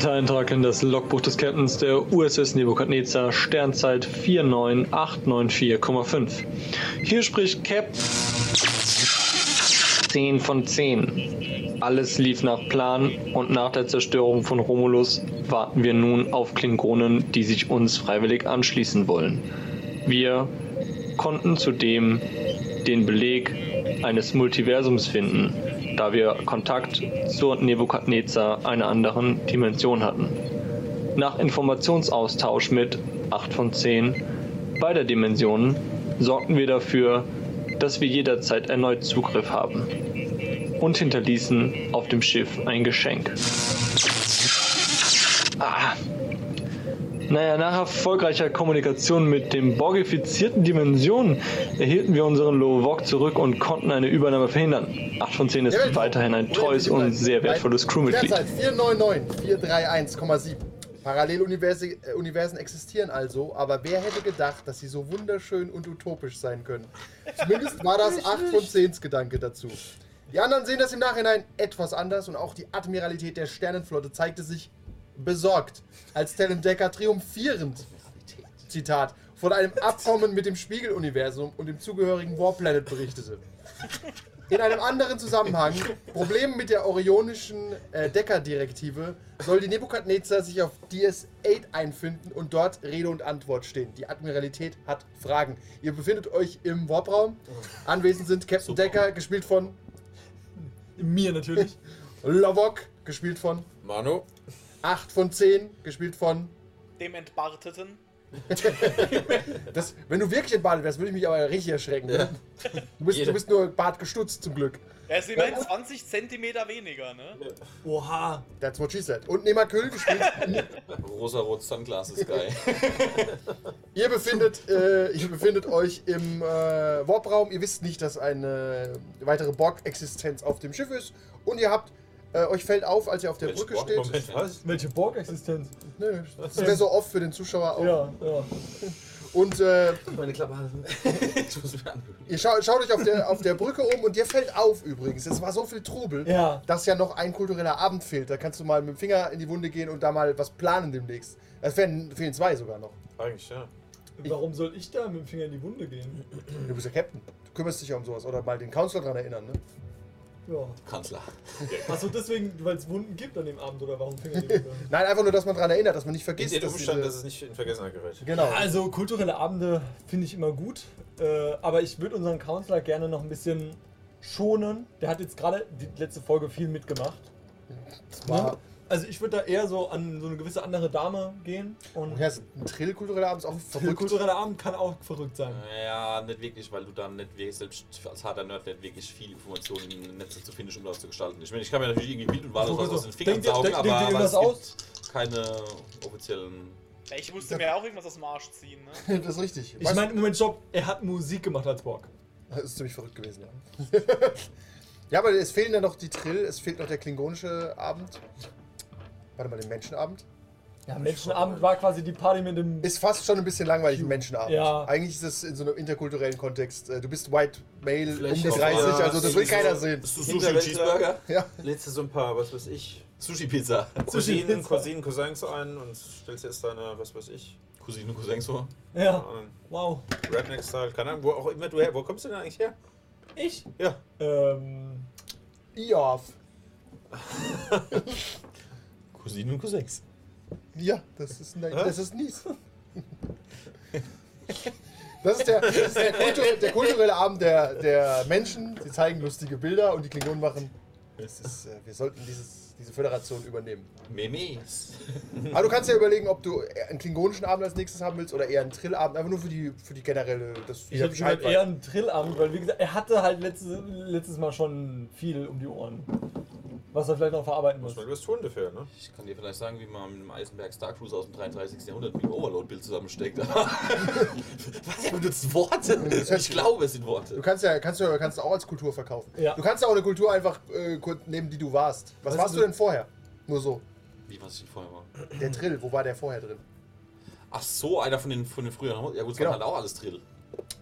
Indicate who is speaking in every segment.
Speaker 1: Neunter Eintrag in das Logbuch des Captains der USS Nebukadnezar, Sternzeit 49894,5. Hier spricht Cap 10 von 10. Alles lief nach Plan und nach der Zerstörung von Romulus warten wir nun auf Klingonen, die sich uns freiwillig anschließen wollen. Wir konnten zudem den Beleg eines Multiversums finden, da wir Kontakt zur Nebukadnezar einer anderen Dimension hatten. Nach Informationsaustausch mit 8 von 10 beider Dimensionen sorgten wir dafür, dass wir jederzeit erneut Zugriff haben und hinterließen auf dem Schiff ein Geschenk. Ah. Naja, nach erfolgreicher Kommunikation mit den borgifizierten Dimensionen erhielten wir unseren Lovok zurück und konnten eine Übernahme verhindern. 8 von 10 ist
Speaker 2: Ja,
Speaker 1: weiterhin ein treues und sehr wertvolles Crewmitglied.
Speaker 2: Derzeit 499-431,7. Paralleluniversen äh, Universen existieren also, aber wer hätte gedacht, dass sie so wunderschön und utopisch sein können? Zumindest war das 8 von 10 Gedanke dazu. Die anderen sehen das im Nachhinein etwas anders und auch die Admiralität der Sternenflotte zeigte sich besorgt, als Talon Decker triumphierend, Zitat, von einem Abkommen mit dem Spiegeluniversum und dem zugehörigen Warplanet berichtete. In einem anderen Zusammenhang, Probleme mit der orionischen äh, Decker-Direktive, soll die Nebukadnezar sich auf DS-8 einfinden und dort Rede und Antwort stehen. Die Admiralität hat Fragen. Ihr befindet euch im Warpraum. Anwesend sind Captain Decker, gespielt von
Speaker 3: Mir natürlich.
Speaker 2: Lovok, gespielt von
Speaker 4: Manu?
Speaker 2: 8 von 10, gespielt von.
Speaker 5: Dem Entbarteten.
Speaker 2: Das, wenn du wirklich entbadet wärst, würde ich mich aber richtig erschrecken. Ne? Du, bist, du bist nur Bart gestutzt, zum Glück.
Speaker 5: Er ist immerhin 20 Zentimeter weniger, ne?
Speaker 3: Oha.
Speaker 2: That's what she said. Und Nema Köhl gespielt.
Speaker 4: Rosa-rot Sunglasses Guy.
Speaker 2: Ihr befindet, äh, ihr befindet euch im äh, Warpraum. Ihr wisst nicht, dass eine weitere Borg-Existenz auf dem Schiff ist. Und ihr habt, äh, euch fällt auf, als ihr auf der
Speaker 4: Welche
Speaker 2: Brücke
Speaker 4: Borg-
Speaker 2: steht.
Speaker 4: Moment, was?
Speaker 3: Welche Borg-Existenz?
Speaker 2: Nö, das wäre so oft für den Zuschauer auch.
Speaker 3: Ja, ja.
Speaker 2: Und äh,
Speaker 6: Meine Klappe halten. ich muss mich anhören.
Speaker 2: ihr schaut, schaut euch auf der, auf der Brücke um und dir fällt auf übrigens, es war so viel Trubel,
Speaker 3: Ja.
Speaker 2: dass ja noch ein kultureller Abend fehlt. Da kannst du mal mit dem Finger in die Wunde gehen und da mal was planen demnächst. Es fehlen, fehlen zwei sogar noch.
Speaker 4: Eigentlich, ja.
Speaker 3: Warum soll ich da mit dem Finger in die Wunde gehen?
Speaker 2: Du bist ja Captain. Du kümmerst dich ja um sowas. Oder mal den Counselor dran erinnern, ne?
Speaker 3: Ja.
Speaker 4: Kanzler.
Speaker 3: Achso, deswegen, weil es Wunden gibt an dem Abend oder warum Finger in die Wunde?
Speaker 2: Nein, einfach nur, dass man dran erinnert, dass man nicht
Speaker 4: In
Speaker 2: vergisst,
Speaker 4: den
Speaker 2: dass
Speaker 4: Umstand,
Speaker 2: diese-
Speaker 4: dass es nicht in Vergessenheit gerät.
Speaker 2: Genau.
Speaker 3: Also kulturelle Abende finde ich immer gut, äh, aber ich würde unseren Counselor gerne noch ein bisschen schonen. Der hat jetzt gerade die letzte Folge viel mitgemacht.
Speaker 2: war-
Speaker 3: Ne? Also ich würde da eher so an so eine gewisse andere Dame gehen und
Speaker 2: Ja, ist ein Trill kultureller Abend ist auch
Speaker 3: der
Speaker 2: verrückt.
Speaker 3: kulturelle Abend kann auch verrückt sein.
Speaker 4: Ja, nicht wirklich, weil du dann nicht wirklich, selbst als harter Nerd, nicht wirklich viel Informationen im Netz zu finden, um das zu gestalten. Ich meine, ich kann mir natürlich irgendwie Bild und Wahl
Speaker 3: So,
Speaker 4: aus
Speaker 3: so.
Speaker 4: aus den Fingern saugen, aber, aber es
Speaker 3: aus?
Speaker 4: gibt keine offiziellen...
Speaker 5: Ja, ich musste mir auch irgendwas aus dem Arsch ziehen, ne?
Speaker 2: das ist richtig.
Speaker 3: Ich meine, Moment, Stopp, er hat Musik gemacht als Borg.
Speaker 2: Das ist ziemlich verrückt gewesen, ja. ja, aber es fehlen ja noch die Trill, es fehlt noch der klingonische Abend. Warte mal, den Menschenabend.
Speaker 3: Ja, Menschenabend war quasi die Party mit dem...
Speaker 2: Ist fast schon ein bisschen langweilig, ein Menschenabend.
Speaker 3: Ja.
Speaker 2: Eigentlich ist es in so einem interkulturellen Kontext. äh, Du bist White Male,
Speaker 6: Vielleicht
Speaker 2: um die
Speaker 6: auch-
Speaker 2: 30,
Speaker 6: Ja,
Speaker 2: also das will
Speaker 6: so-
Speaker 2: keiner sehen.
Speaker 4: Sushi und Cheeseburger?
Speaker 2: Ja.
Speaker 6: Lädst du so ein paar, was weiß ich,
Speaker 4: Sushi-Pizza.
Speaker 6: Cousinen,
Speaker 3: Pizza.
Speaker 6: Cousinen, Cousins ein und stellst jetzt deine, was weiß ich,
Speaker 4: Cousine, Cousin so.
Speaker 3: Ja, wow.
Speaker 6: Redneck-Style, keine Ahnung, wo auch immer du her, wo kommst du denn eigentlich her?
Speaker 3: Ich?
Speaker 6: Ja,
Speaker 3: Ähm,
Speaker 2: Iof.
Speaker 6: Cousinen und Cousins.
Speaker 2: Ja, das ist, ne, das ist Nies. Das ist der, das ist der, Kultur, der kulturelle Abend der, der Menschen. Sie zeigen lustige Bilder und die Klingonen machen. Ist, äh, wir sollten dieses, diese Föderation übernehmen.
Speaker 4: Memes.
Speaker 2: Aber du kannst ja überlegen, ob du einen klingonischen Abend als nächstes haben willst oder eher einen Trillabend. Einfach nur für die, für die generelle. Dass
Speaker 3: Ich hätte gesagt,
Speaker 2: Bescheid
Speaker 3: eher
Speaker 2: weiß.
Speaker 3: ein Trillabend, weil wie gesagt, er hatte halt letztes, letztes Mal schon viel um die Ohren. Was er vielleicht noch verarbeiten muss.
Speaker 6: Was tun dafür, ne?
Speaker 4: Ich kann dir vielleicht sagen, wie man mit einem Eisenberg Star Cruiser aus dem 33. Jahrhundert mit dem Overload-Bild zusammensteckt. Was? Er benutzt Worte? Ich glaube, es sind
Speaker 2: Du
Speaker 4: Worte.
Speaker 2: kannst ja kannst du kannst du auch als Kultur verkaufen.
Speaker 3: Ja.
Speaker 2: Du kannst ja auch eine Kultur einfach äh, kurz nehmen, die du warst. Was
Speaker 3: Weißt
Speaker 2: warst
Speaker 3: du-
Speaker 2: du denn vorher? Nur so.
Speaker 4: Wie was ich vorher war.
Speaker 2: Der Drill, wo war der vorher drin?
Speaker 4: Ach so, einer von den, von den früheren. Ja gut, es
Speaker 2: Genau.
Speaker 4: waren halt auch alles Drill.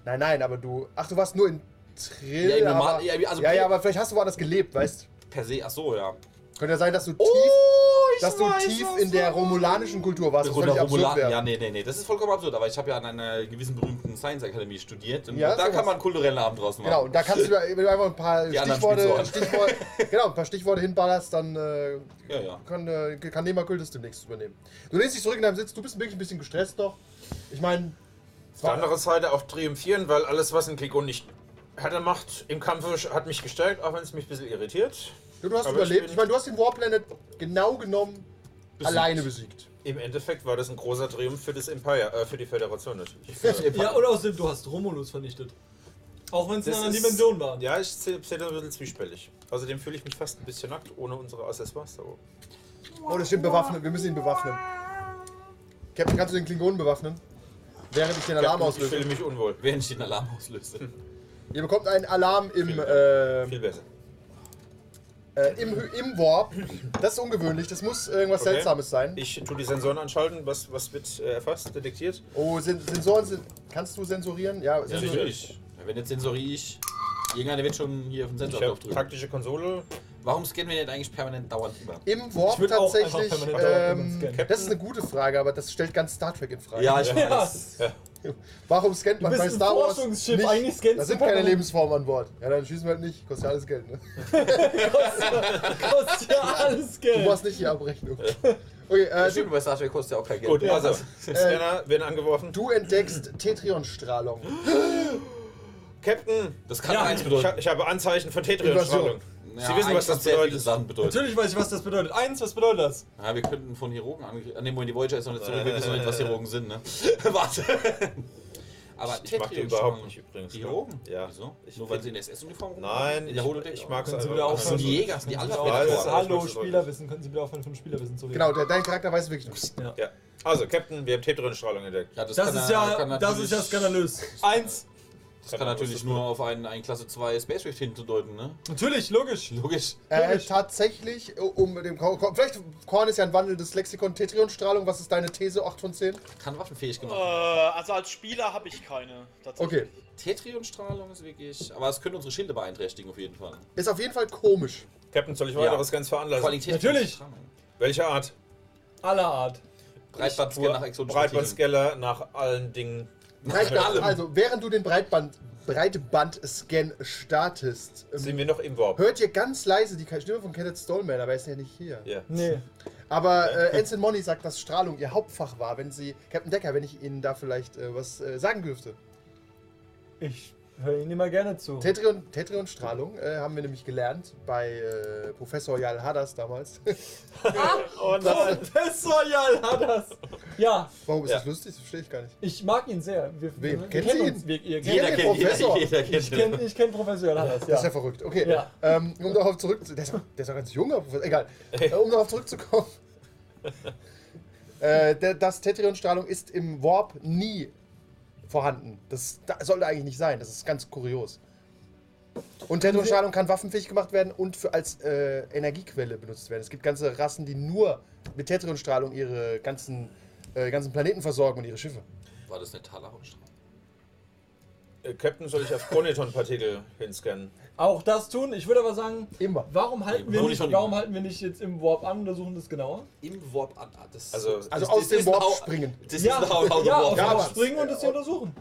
Speaker 2: Nein, nein, aber du. Ach, du warst nur in Trill.
Speaker 4: Ja, im
Speaker 2: aber,
Speaker 4: ja, also-
Speaker 2: ja, ja, aber vielleicht hast du woanders gelebt, weißt
Speaker 4: Per se, ach so, ja.
Speaker 2: Könnte ja sein, dass du tief,
Speaker 4: Oh,
Speaker 2: dass du tief in der romulanischen Kultur warst. Völlig absurd
Speaker 4: Romulan-
Speaker 2: wäre.
Speaker 4: Ja, nee, nee, nee, das ist vollkommen absurd. Aber ich habe ja an einer gewissen berühmten Science Academy studiert. Und
Speaker 2: Ja,
Speaker 4: da
Speaker 2: sowas.
Speaker 4: kann man einen kulturellen Abend draus machen.
Speaker 2: Genau, und da kannst du, wenn du einfach ein paar Stichworte. Stichworte, genau, ein paar Stichworte hinballerst, dann äh,
Speaker 4: Ja, ja.
Speaker 2: kann, äh, kann Nehmer das demnächst übernehmen. Du lehnst dich zurück in deinem Sitz, du bist wirklich ein bisschen gestresst doch. Ich meine,
Speaker 6: Auf der anderen Seite auch triumphieren, weil alles, was ein Klingon nicht härter macht im Kampf, hat mich gestärkt, auch wenn es mich ein bisschen irritiert.
Speaker 2: Du hast
Speaker 6: Aber
Speaker 2: überlebt.
Speaker 6: ich
Speaker 2: Ich meine, du hast den Warplanet genau genommen alleine besiegt.
Speaker 6: Im Endeffekt war das ein großer Triumph für das Empire, äh, für die Föderation natürlich.
Speaker 3: Ja, und außerdem, du hast Romulus vernichtet. Auch wenn es in einer
Speaker 6: ist-
Speaker 3: Dimension war.
Speaker 6: Ja, ich sehe sehe das ein bisschen zwiespältig. Außerdem fühle ich mich fast ein bisschen nackt ohne unsere Accessoires. So.
Speaker 2: Oh, das stimmt, bewaffnen. Wir müssen ihn bewaffnen. Captain, kannst du den Klingonen bewaffnen? Während ich den Alarm
Speaker 6: ich fühle
Speaker 2: auslöse.
Speaker 6: mich unwohl.
Speaker 4: Während ich den Alarm auslöse.
Speaker 2: Ihr bekommt einen Alarm im,
Speaker 6: Viel-
Speaker 2: äh,
Speaker 6: Viel besser.
Speaker 2: Äh, im, im Warp. Das ist ungewöhnlich, das muss irgendwas
Speaker 6: Okay.
Speaker 2: Seltsames sein.
Speaker 6: Ich tue die Sensoren anschalten. Was, was wird äh, erfasst, detektiert?
Speaker 2: Oh, Sen Sensoren sind. Kannst du sensorieren? Ja,
Speaker 4: Ja, natürlich. Wenn jetzt sensoriere ich. Irgendeiner wird schon hier auf den Sensor draufdrücken.
Speaker 6: taktische Konsole.
Speaker 4: Warum scannen wir nicht eigentlich permanent dauernd über?
Speaker 2: Im Warp tatsächlich. Ähm, das ist eine gute Frage, aber das stellt ganz Star Trek in Frage.
Speaker 4: Ja, ich
Speaker 3: Ja.
Speaker 2: Warum scannt man
Speaker 3: bist
Speaker 2: bei
Speaker 3: ein
Speaker 2: Star Wars
Speaker 3: Forschungsschiff,
Speaker 2: nicht?
Speaker 3: eigentlich scannst
Speaker 2: Da
Speaker 3: du
Speaker 2: sind keine. Lebensformen an Bord. Ja, dann schießen wir halt nicht. Kostet ja alles Geld, ne?
Speaker 3: Kostet ja alles
Speaker 2: Du
Speaker 3: Geld.
Speaker 2: machst nicht die Abrechnung. Okay, äh,
Speaker 4: Stimmt,
Speaker 2: du,
Speaker 4: bei Star Trek kostet ja auch kein Geld.
Speaker 6: Gut, also, Scanner werden angeworfen.
Speaker 2: du entdeckst Tetrion-Strahlung.
Speaker 6: Captain,
Speaker 4: Das kann
Speaker 3: Ja,
Speaker 4: eins
Speaker 6: ich,
Speaker 4: bedeuten.
Speaker 6: ha- ich habe Anzeichen von Tetrion-Strahlung.
Speaker 4: Ja,
Speaker 6: Sie wissen, was das bedeutet.
Speaker 4: Sachen bedeutet.
Speaker 3: Natürlich weiß ich, was das bedeutet. Eins, was bedeutet das?
Speaker 4: Ja, wir könnten von Chirurgen angegriffen. Ah, nee, Moment, die Voyager ist noch nicht zurück. Wir wissen noch nicht, was Chirurgen sind, ne? Warte. Aber
Speaker 6: Ich mag die überhaupt nicht übrigens.
Speaker 4: Chirurgen?
Speaker 6: Ja.
Speaker 4: Wieso?
Speaker 6: Ich
Speaker 4: Nur weil sie in der SS-Uniform
Speaker 6: Nein,
Speaker 4: In der Holodeck?
Speaker 6: ich, ich mag es
Speaker 3: Sie
Speaker 6: einfach.
Speaker 3: wieder
Speaker 4: Das sind die Jäger, das sind die
Speaker 6: alles
Speaker 3: Hallo, Spielerwissen. Können Sie wieder aufhören, von Spielerwissen zu reden?
Speaker 2: Genau, der, dein Charakter weiß wirklich nichts.
Speaker 3: Ja.
Speaker 6: Ja. Also, Captain, wir haben Tetrion-Strahlung entdeckt.
Speaker 4: Ja,
Speaker 3: Das,
Speaker 4: kann
Speaker 3: ist
Speaker 4: er-
Speaker 3: ja,
Speaker 4: kann
Speaker 3: das ist ja skandalös. Eins.
Speaker 4: Das kann natürlich nur auf einen, einen Klasse 2 Space Rift hinzudeuten, ne?
Speaker 3: Natürlich, logisch.
Speaker 4: Logisch.
Speaker 2: Äh,
Speaker 3: Logisch.
Speaker 2: tatsächlich, um dem Korn, vielleicht Korn ist ja ein wandelndes Lexikon Tetrion-Strahlung. Was ist deine These? 8 von 10?
Speaker 4: Kann waffenfähig
Speaker 5: Äh,
Speaker 4: gemacht.
Speaker 5: also als Spieler habe ich keine. Tatsächlich.
Speaker 2: Okay.
Speaker 4: Tetrion-Strahlung ist wirklich. Aber es könnte unsere Schilde beeinträchtigen, auf jeden Fall.
Speaker 2: Ist auf jeden Fall komisch.
Speaker 6: Captain, soll ich
Speaker 4: Ja.
Speaker 6: weiteres ganz veranlassen?
Speaker 3: Natürlich.
Speaker 6: Welche Art?
Speaker 3: Aller Art.
Speaker 4: Breitbandscanner nach exotischen Partikeln.
Speaker 6: Breitbandscaler nach allen Dingen.
Speaker 2: Breitband, also, während du den Breitband, Breitband-Scan startest, ähm,
Speaker 6: Sind wir noch im Warp?
Speaker 2: hört ihr ganz leise die Stimme von Kenneth Stallman, aber er ist ja nicht hier.
Speaker 6: Ja.
Speaker 3: Nee.
Speaker 2: Aber äh, Ensign Money sagt, dass Strahlung ihr Hauptfach war. Wenn sie, Captain Decker, wenn ich Ihnen da vielleicht äh, was äh, sagen dürfte.
Speaker 3: Ich höre Ihnen immer gerne zu.
Speaker 2: Tetrion, Tetrion-Strahlung äh, haben wir nämlich gelernt bei äh, Professor Jal Hadas damals.
Speaker 6: Oh nein.
Speaker 3: Professor Jal hat das. Ja,
Speaker 2: Warum ist
Speaker 6: Ja.
Speaker 2: das lustig? Das verstehe ich gar nicht.
Speaker 3: ich mag ihn sehr. Wir,
Speaker 2: Wem?
Speaker 3: wir, uns.
Speaker 2: ihn?
Speaker 3: Wir, ihr
Speaker 2: Jeder
Speaker 3: kennt,
Speaker 2: kennt Professor.
Speaker 4: Jeder, jeder
Speaker 3: ich
Speaker 4: kennt
Speaker 3: kenne ich kenn Professor Jal hat das,
Speaker 2: Das ist ja
Speaker 3: ja.
Speaker 2: verrückt. Okay.
Speaker 3: Ja.
Speaker 2: Ähm, um darauf zurück der ist, auch- der ist auch ganz junger Professor. Egal. Äh, um darauf zurückzukommen. äh, der, das Tetrion-Strahlung ist im Warp nie vorhanden. Das, das sollte eigentlich nicht sein. Das ist ganz kurios. Und Tetrion-Strahlung kann waffenfähig gemacht werden und für, als äh, Energiequelle benutzt werden. Es gibt ganze Rassen, die nur mit Tetrion-Strahlung ihre ganzen, äh, ganzen Planeten versorgen und ihre Schiffe.
Speaker 4: War das eine Talarhautstrahlung?
Speaker 6: Äh, Captain, soll ich auf Chronoton-Partikel hinscannen?
Speaker 3: Auch das tun. Ich würde aber sagen,
Speaker 2: Immer.
Speaker 3: warum halten, wir nicht, warum halten wir nicht jetzt im Warp an und untersuchen das genauer?
Speaker 4: Im Warp an. ah, Das,
Speaker 6: Also-
Speaker 4: das,
Speaker 2: Also
Speaker 4: das
Speaker 2: aus dem
Speaker 4: ist
Speaker 2: Warp
Speaker 4: ein Hau-
Speaker 2: springen.
Speaker 4: Das
Speaker 3: Ja,
Speaker 4: ist ein Hau- Hau-
Speaker 3: ja,
Speaker 4: Warp.
Speaker 3: auf
Speaker 2: Ja,
Speaker 3: ja,
Speaker 2: aber-
Speaker 3: springen und das hier untersuchen.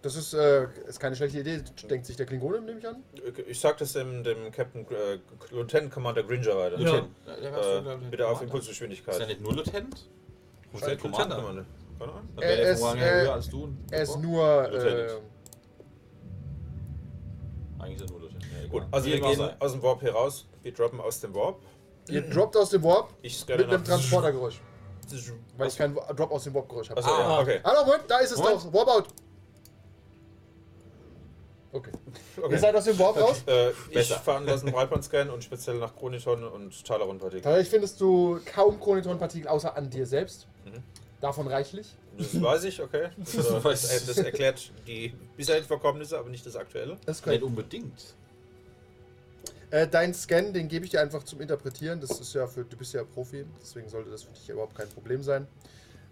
Speaker 2: Das ist, äh, ist keine schlechte Idee, denkt sich der Klingone, nehme ich an.
Speaker 6: Ich sag das dem, dem Captain äh, Lieutenant Commander Gringer weiter.
Speaker 3: Ja.
Speaker 4: Der war schon,
Speaker 6: Äh,
Speaker 4: glaub ich,
Speaker 6: bitte auf
Speaker 4: Commander.
Speaker 6: Impulsgeschwindigkeit.
Speaker 4: Ist er nicht nur Lieutenant? Wo ist der
Speaker 6: Lieutenant
Speaker 4: Commander?
Speaker 6: Commander. Keine Ahnung.
Speaker 4: Dann wäre
Speaker 2: Er
Speaker 4: der
Speaker 2: ist, äh,
Speaker 4: höher als du.
Speaker 2: Er ist nur. Äh,
Speaker 6: Lieutenant.
Speaker 4: Eigentlich ist er nur Lieutenant. Ja,
Speaker 6: Gut, also wir gehen aus dem Warp hier raus. Wir droppen aus dem Warp.
Speaker 2: ihr droppt aus dem Warp
Speaker 6: Ich scanne
Speaker 2: mit einem Transportergeräusch. Weil ich
Speaker 6: Achso,
Speaker 2: kein Drop aus dem Warp-Geräusch habe.
Speaker 6: Achso, ja, okay.
Speaker 2: Hallo, Moment, da ist es
Speaker 4: Moment.
Speaker 2: doch. Warp out. Okay.
Speaker 6: okay.
Speaker 2: Ihr seid aus dem Warp raus?
Speaker 6: Äh, ich veranlasse einen Breitband-Scan und speziell nach Chroniton und Talaron-Partikel.
Speaker 2: Tatsächlich findest du kaum Chronitron-Partikel außer an dir selbst.
Speaker 6: Mhm.
Speaker 2: Davon reichlich.
Speaker 6: Das weiß ich, okay. Das, das, das erklärt die bisherigen Vorkommnisse, aber nicht das aktuelle.
Speaker 2: Das ist
Speaker 4: Nicht unbedingt.
Speaker 2: Äh, dein Scan, den gebe ich dir einfach zum Interpretieren. Das ist ja für, du bist ja Profi, deswegen sollte das für dich überhaupt kein Problem sein.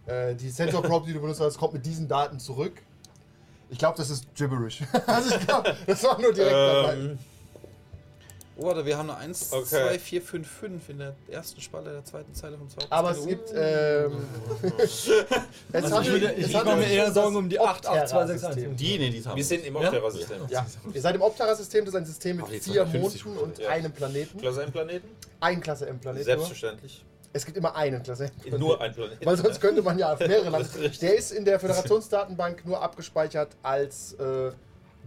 Speaker 2: Äh, die Sensor Probe, die du benutzt hast, kommt mit diesen Daten zurück. Ich glaube, das ist gibberish. also ich glaube, das war nur direkt dabei.
Speaker 7: Oh, warte, wir haben eine 1,
Speaker 6: Okay.
Speaker 7: 2, 4, 5, 5 in der ersten Spalte der zweiten Zeile vom zweiten
Speaker 2: Aber es gibt. Ähm, es
Speaker 3: Also ich würde, ich mache
Speaker 2: handelt
Speaker 3: mir eher
Speaker 2: um
Speaker 3: Sorgen um die
Speaker 2: Optera-System.
Speaker 3: 88261.
Speaker 4: Die, nee, die haben
Speaker 6: wir sind im
Speaker 3: Ja?
Speaker 6: Optera-System.
Speaker 2: Ja, ihr seid im Optera-System, das ist ein System mit
Speaker 4: jetzt
Speaker 2: vier
Speaker 4: 250
Speaker 2: Monden und
Speaker 6: Ja.
Speaker 2: einem Planeten.
Speaker 6: Klasse M-Planeten?
Speaker 2: Ein Klasse M-Planet. Nur.
Speaker 6: Selbstverständlich.
Speaker 2: Es gibt immer einen Klasse M-Planet.
Speaker 6: Nur ein Planet.
Speaker 2: Weil sonst könnte man ja auf mehrere landen. Der ist in der Föderationsdatenbank nur abgespeichert als äh,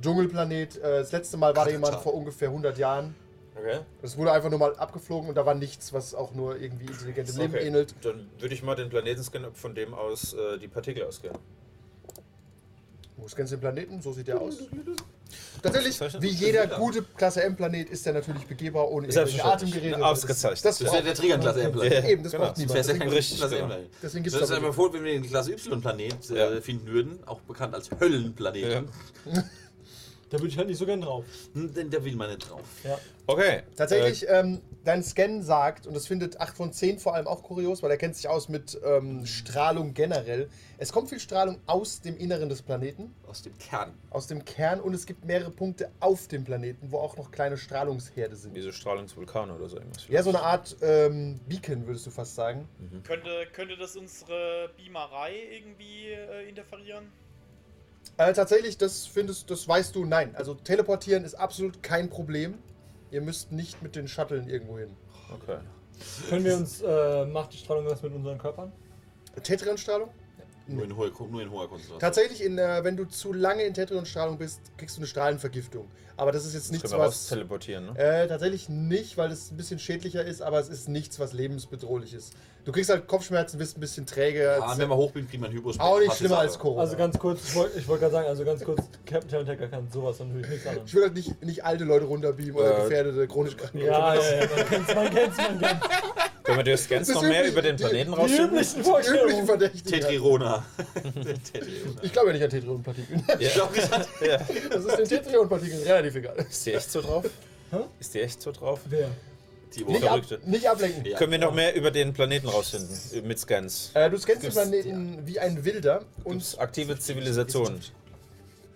Speaker 2: Dschungelplanet. Äh, das letzte Mal war da jemand vor ungefähr 100 Jahren.
Speaker 6: Okay.
Speaker 2: Das wurde einfach nur mal abgeflogen und da war nichts, was auch nur irgendwie intelligentem Leben
Speaker 6: okay.
Speaker 2: ähnelt.
Speaker 6: Dann würde ich mal den Planeten scannen, ob von dem aus äh, die Partikel ausgehen.
Speaker 2: Wo scannst du den Planeten? So sieht der aus. Tatsächlich, wie
Speaker 6: das
Speaker 2: jeder gute Klasse M-Planet ist der natürlich begehbar ohne irgendwelche. Atemgeräte.
Speaker 6: Ausgezeichnet.
Speaker 2: Das,
Speaker 4: Das ist ja der
Speaker 2: braucht,
Speaker 4: Trägerklasse M.
Speaker 6: Ja.
Speaker 2: eben, das
Speaker 6: Genau.
Speaker 2: braucht
Speaker 4: Das wäre
Speaker 2: niemand.
Speaker 4: ja kein
Speaker 6: Richtig,
Speaker 4: Klasse
Speaker 6: genau.
Speaker 4: M.
Speaker 2: Deswegen gibt
Speaker 4: Stell
Speaker 2: es
Speaker 4: dir mal vor, wenn wir den Klasse Y-Planet äh,
Speaker 6: Ja.
Speaker 4: finden würden, auch bekannt als Höllenplanet.
Speaker 3: Da würde ich halt nicht so gern drauf.
Speaker 4: Hm, Denn der will man nicht drauf.
Speaker 3: Ja.
Speaker 6: Okay.
Speaker 2: Tatsächlich, ähm, dein Scan sagt, und das findet 8 von 10 vor allem auch kurios, weil er kennt sich aus mit ähm, Strahlung generell. Es kommt viel Strahlung aus dem Inneren des Planeten,
Speaker 4: Aus dem Kern.
Speaker 2: aus dem Kern, und es gibt mehrere Punkte auf dem Planeten, wo auch noch kleine Strahlungsherde
Speaker 6: Äh,
Speaker 2: sind.
Speaker 6: wie so Strahlungsvulkane oder so irgendwas.
Speaker 2: Ja, so eine Art ähm, Beacon, würdest du fast sagen.
Speaker 5: Könnte, könnte das unsere Beamerei irgendwie äh, interferieren?
Speaker 2: Äh, tatsächlich, das findest, das weißt du, nein. Also teleportieren ist absolut kein Problem. Ihr müsst nicht mit den Shuttlen irgendwo hin.
Speaker 6: Okay.
Speaker 3: Können wir uns, äh, macht die Strahlung was mit unseren Körpern?
Speaker 2: Tetrionstrahlung?
Speaker 4: Nur in, hohe, nur in hoher Konzentration.
Speaker 2: Tatsächlich, in, äh, wenn du zu lange in Tetrionstrahlung bist, kriegst du eine Strahlenvergiftung. Aber das ist jetzt
Speaker 6: Das
Speaker 2: nichts,
Speaker 6: wir
Speaker 2: was.
Speaker 6: teleportieren, ne?
Speaker 2: Äh, tatsächlich nicht, weil es ein bisschen schädlicher ist, aber es ist nichts, was lebensbedrohlich ist. Du kriegst halt Kopfschmerzen, bist ein bisschen träge.
Speaker 4: Ah, wenn man hoch bin, kriegt man Hypospeck.
Speaker 2: auch nicht schlimmer als. Corona.
Speaker 3: Also ganz kurz, ich wollte ich wollt gerade sagen, also ganz kurz, Captain Talentaker kann sowas natürlich nichts
Speaker 2: ich
Speaker 3: anderes.
Speaker 2: will halt nicht, nicht alte Leute runterbeamen oder
Speaker 6: Äh,
Speaker 2: gefährdete chronisch kranke.
Speaker 3: Ja, ja, ja, man kennt's, man kennt's, man kennt's.
Speaker 6: Können wir durch Scans noch mehr über den Planeten
Speaker 2: die
Speaker 3: üblichen
Speaker 2: Die üblichen
Speaker 3: Vorstellungen.
Speaker 2: Verdächtigen.
Speaker 4: Tetrirona.
Speaker 2: Ich glaube ja nicht an Tetrionpartikeln.
Speaker 4: Ich glaube, ich hatte.
Speaker 6: Ja.
Speaker 2: Das ist den Tetrionpartikeln relativ egal.
Speaker 6: Ist die echt so drauf?
Speaker 3: Hä?
Speaker 6: Ist die echt so drauf?
Speaker 3: Wer?
Speaker 4: Die
Speaker 2: Nicht, ab, nicht ablenken.
Speaker 4: Ja.
Speaker 6: Können wir noch mehr über den Planeten rausfinden? Mit Scans?
Speaker 2: Äh, du scannst den
Speaker 6: Gibt's-
Speaker 2: Planeten wie ein Wilder und
Speaker 6: Und aktive Zivilisation.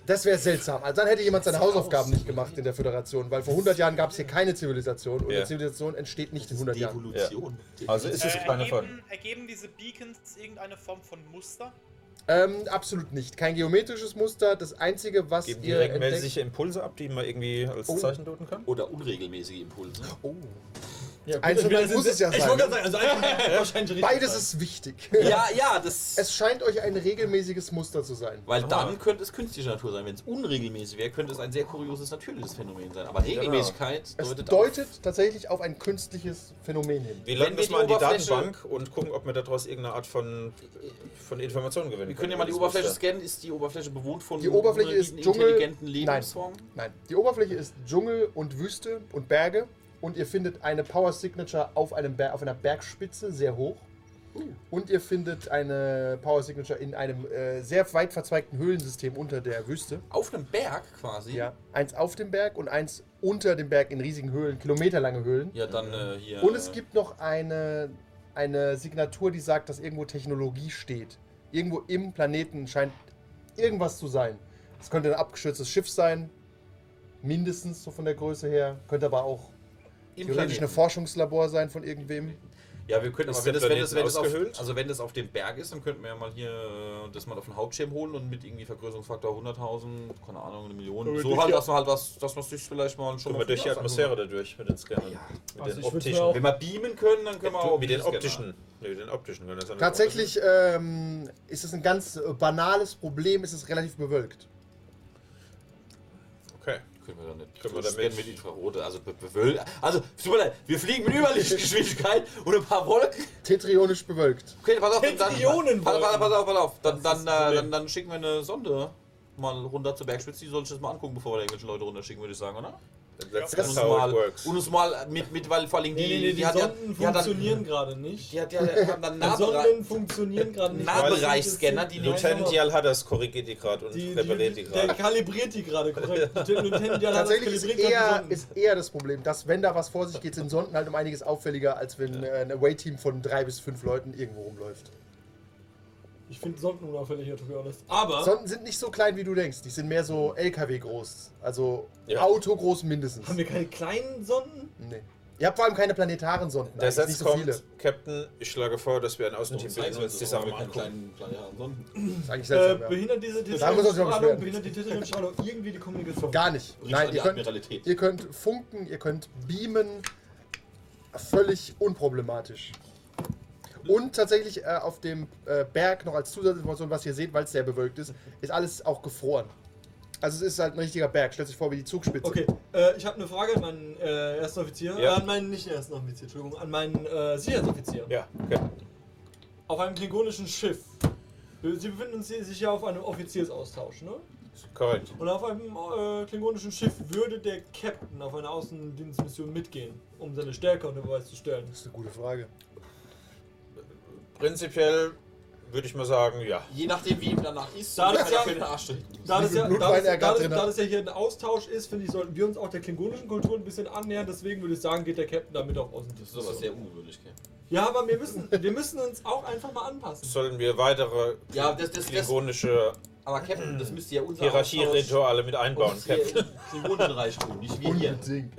Speaker 2: das wäre seltsam. Also dann hätte jemand seine Hausaufgaben nicht gemacht in der Föderation, weil vor 100 Jahren gab es hier keine Zivilisation und
Speaker 6: Ja.
Speaker 2: eine Zivilisation entsteht nicht in 100 Jahren.
Speaker 4: Devolution.
Speaker 6: Also ist es
Speaker 5: Äh,
Speaker 6: keine von.
Speaker 5: ergeben, ergeben diese Beacons irgendeine Form von Muster?
Speaker 2: Ähm, absolut nicht. Kein geometrisches Muster. Das einzige, was
Speaker 6: Geben
Speaker 2: ihr
Speaker 6: regelmäßige Impulse ab, die man irgendwie als
Speaker 2: Oh.
Speaker 6: Zeichen deuten kann?
Speaker 4: Oder unregelmäßige Impulse.
Speaker 3: Ja, gut,
Speaker 2: Eins beiden
Speaker 3: sind
Speaker 2: muss es ja
Speaker 3: Ich
Speaker 2: sein,
Speaker 3: wollte
Speaker 2: ne?
Speaker 3: gerade sagen, also einfach wahrscheinlich.
Speaker 2: Beides ist wichtig.
Speaker 4: Ja, ja, das.
Speaker 2: Es scheint euch ein regelmäßiges Muster zu sein.
Speaker 4: weil dann könnte es künstliche Natur sein. Wenn es unregelmäßig wäre, könnte es ein sehr kurioses natürliches Phänomen sein. Aber Regelmäßigkeit
Speaker 2: Es
Speaker 4: deutet
Speaker 2: deutet tatsächlich auf ein künstliches Phänomen hin.
Speaker 6: Wir
Speaker 4: wir
Speaker 6: das mal in die
Speaker 4: Oberfläche-
Speaker 6: Datenbank und gucken, ob wir daraus irgendeine Art von, von Informationen gewinnen
Speaker 4: Wir können ja mal die Oberfläche
Speaker 6: Muster.
Speaker 4: scannen. Ist die Oberfläche bewohnt von
Speaker 2: Die Oberfläche ist Dschungel.
Speaker 4: intelligenten
Speaker 2: Nein.
Speaker 4: Lebensformen?
Speaker 2: Nein, die Oberfläche ist Dschungel und Wüste und Berge und ihr findet eine Power Signature auf, einem Ber auf einer Bergspitze sehr hoch. Und ihr findet eine Power Signature in einem äh, sehr weit verzweigten Höhlensystem unter der Wüste.
Speaker 4: Auf einem Berg quasi.
Speaker 2: Ja, eins auf dem Berg und eins unter dem Berg in riesigen Höhlen, kilometerlange Höhlen.
Speaker 4: Ja, dann äh, hier.
Speaker 2: Und es gibt noch eine, eine Signatur, die sagt, dass irgendwo Technologie steht. Irgendwo im Planeten scheint irgendwas zu sein. Es könnte ein abgestürztes Schiff sein, mindestens so von der Größe her. Könnte aber auch theoretisch ein. Forschungslabor sein von irgendwem.
Speaker 4: Ja, wir könnten, aber wenn das, wenn das, wenn das auf, also wenn das auf dem Berg ist, dann könnten wir ja mal hier äh, das mal auf den Hauptschirm holen und mit irgendwie Vergrößerungsfaktor 100.000, keine Ahnung, eine Million. So halt, dass man halt was, dass man sich vielleicht mal schon mal
Speaker 6: mal durch die Atmosphäre dadurch mit den Scannern.
Speaker 4: Ja.
Speaker 6: Mit
Speaker 3: Also
Speaker 6: den optischen.
Speaker 3: auch-
Speaker 4: Wenn wir beamen können, dann können wir auch
Speaker 6: mit den optischen. Nee, den optischen können das ja
Speaker 2: Tatsächlich ähm, ist es ein ganz banales Problem, ist es relativ bewölkt.
Speaker 4: Können wir dann nicht.
Speaker 6: Können wir
Speaker 4: Das
Speaker 6: damit-
Speaker 4: scannen mit Infrarote, also Also, tut mir leid, wir fliegen mit Überlichtgeschwindigkeit und ein paar Wolken.
Speaker 2: Tetrionisch bewölkt.
Speaker 4: Okay, pass auf, dann, dann,
Speaker 3: Tetrionenwolken.
Speaker 4: pass, pass, pass auf, pass auf. Dann, dann, äh,
Speaker 3: Problem.
Speaker 4: dann, dann schicken wir eine Sonde mal runter zur Bergspitze. Die soll ich das mal angucken, bevor wir da irgendwelche Leute runterschicken, würde ich sagen, oder?
Speaker 6: That's, that's how it
Speaker 4: mal,
Speaker 6: works.
Speaker 4: und uns mal mit, mit, weil vor allem die,
Speaker 3: Nee, nee, nee, die,
Speaker 4: die, hat ja,
Speaker 3: Sonden
Speaker 4: dann,
Speaker 3: funktionieren gerade nicht.
Speaker 4: die hat ja haben dann
Speaker 3: Die
Speaker 4: Nahbereich,
Speaker 3: Sonden funktionieren gerade nicht.
Speaker 4: Nahbereichsscanner, die
Speaker 6: Lieutenant Dial hat das, korrigiert die gerade und
Speaker 3: Die,
Speaker 6: repariert
Speaker 3: die,
Speaker 6: die
Speaker 3: der
Speaker 6: gerade.
Speaker 3: kalibriert die gerade korrekt. Lieutenant Dial hat das
Speaker 2: Tatsächlich ist
Speaker 3: kalibriert, die
Speaker 2: eher, ist eher das Problem, dass wenn da was vor sich geht, sind Sonden halt um einiges auffälliger, als wenn äh, ein Away-Team von drei bis fünf Leuten irgendwo rumläuft.
Speaker 3: Ich finde Sonden unauffälliger, to be honest. Aber
Speaker 2: Sonden sind nicht so klein, wie du denkst. Die sind mehr so LKW groß. Also
Speaker 6: Ja.
Speaker 2: Auto groß mindestens.
Speaker 3: haben wir keine kleinen Sonden?
Speaker 2: Nee. Ihr habt vor allem keine planetaren Sonden.
Speaker 6: Der Satz
Speaker 2: nicht so
Speaker 6: kommt,
Speaker 2: viele.
Speaker 6: Captain, ich schlage vor, dass wir ein Außenteam
Speaker 4: Team
Speaker 6: bilden und uns angucken.
Speaker 4: kleinen, kleinen Sonden.
Speaker 2: Das ist eigentlich
Speaker 3: Äh, behindert diese
Speaker 2: beschweren.
Speaker 3: behindert die Titelstrahlung irgendwie die Kommunikation?
Speaker 2: Gar nicht.
Speaker 4: Riecht
Speaker 2: Nein, ihr
Speaker 4: die
Speaker 2: könnt, ihr könnt funken, ihr könnt beamen. Völlig unproblematisch. Und tatsächlich äh, auf dem äh, Berg noch als Zusatzinformation, was ihr seht, weil es sehr bewölkt ist, ist alles auch gefroren. Also es ist halt ein richtiger Berg. Stellt sich vor wie die Zugspitze.
Speaker 3: Okay, äh, ich habe eine Frage an meinen äh, ersten Offizier.
Speaker 6: Ja.
Speaker 3: Äh, an meinen nicht ersten Offizier, Entschuldigung, an meinen äh, Sicherheitsoffizier.
Speaker 6: Ja, okay.
Speaker 3: Auf einem klingonischen Schiff. Sie befinden sich ja auf einem Offiziersaustausch, ne?
Speaker 6: Korrekt.
Speaker 3: Und auf einem äh, klingonischen Schiff würde der Captain auf eine Außendienstmission mitgehen, um seine Stärke unter Beweis zu stellen.
Speaker 2: Das ist eine gute Frage.
Speaker 6: Prinzipiell würde ich mal sagen, ja.
Speaker 4: Je nachdem, wie ihm danach ist,
Speaker 3: Da das ja-
Speaker 4: den Arsch.
Speaker 3: Da das, ja, da, das, da, das,
Speaker 2: drin
Speaker 3: da das ja hier ein Austausch ist, finde ich, sollten wir uns auch der klingonischen Kultur ein bisschen annähern. Deswegen würde ich sagen, geht der Captain damit auf
Speaker 4: Das ist aber sehr ungewöhnlich, gell?
Speaker 3: Ja, aber wir müssen, wir müssen uns auch einfach mal anpassen.
Speaker 6: Sollen wir weitere
Speaker 4: Ja, das, das, das,
Speaker 6: klingonische
Speaker 4: aber Captain, das müsste ja unser
Speaker 6: Hierarchierituale mit einbauen, Captain?
Speaker 4: Klingonenreich tun, nicht wir hier.
Speaker 2: Unbedingt.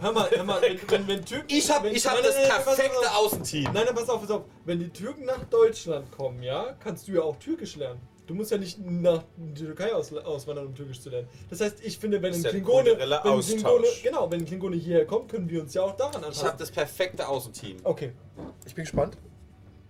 Speaker 3: Hör mal, hör mal, wenn, wenn, wenn Türken.
Speaker 4: Ich hab,
Speaker 3: wenn,
Speaker 4: ich hab
Speaker 3: nein,
Speaker 4: das
Speaker 3: nein, nein, pass auf,
Speaker 4: perfekte. Außenteam.
Speaker 3: Nein, nein, pass auf, pass auf. Wenn die Türken nach Deutschland kommen, ja, kannst du ja auch Türkisch lernen. Du musst ja nicht nach die Türkei aus, auswandern, um Türkisch zu lernen. Das heißt, ich finde, wenn ein
Speaker 6: ja
Speaker 3: Klingone, wenn ein Klingone, genau, wenn ein Klingone hierher kommt, können wir uns ja auch daran
Speaker 4: Ich
Speaker 3: anpassen.
Speaker 4: hab das perfekte Außenteam.
Speaker 3: okay.
Speaker 2: Ich bin gespannt.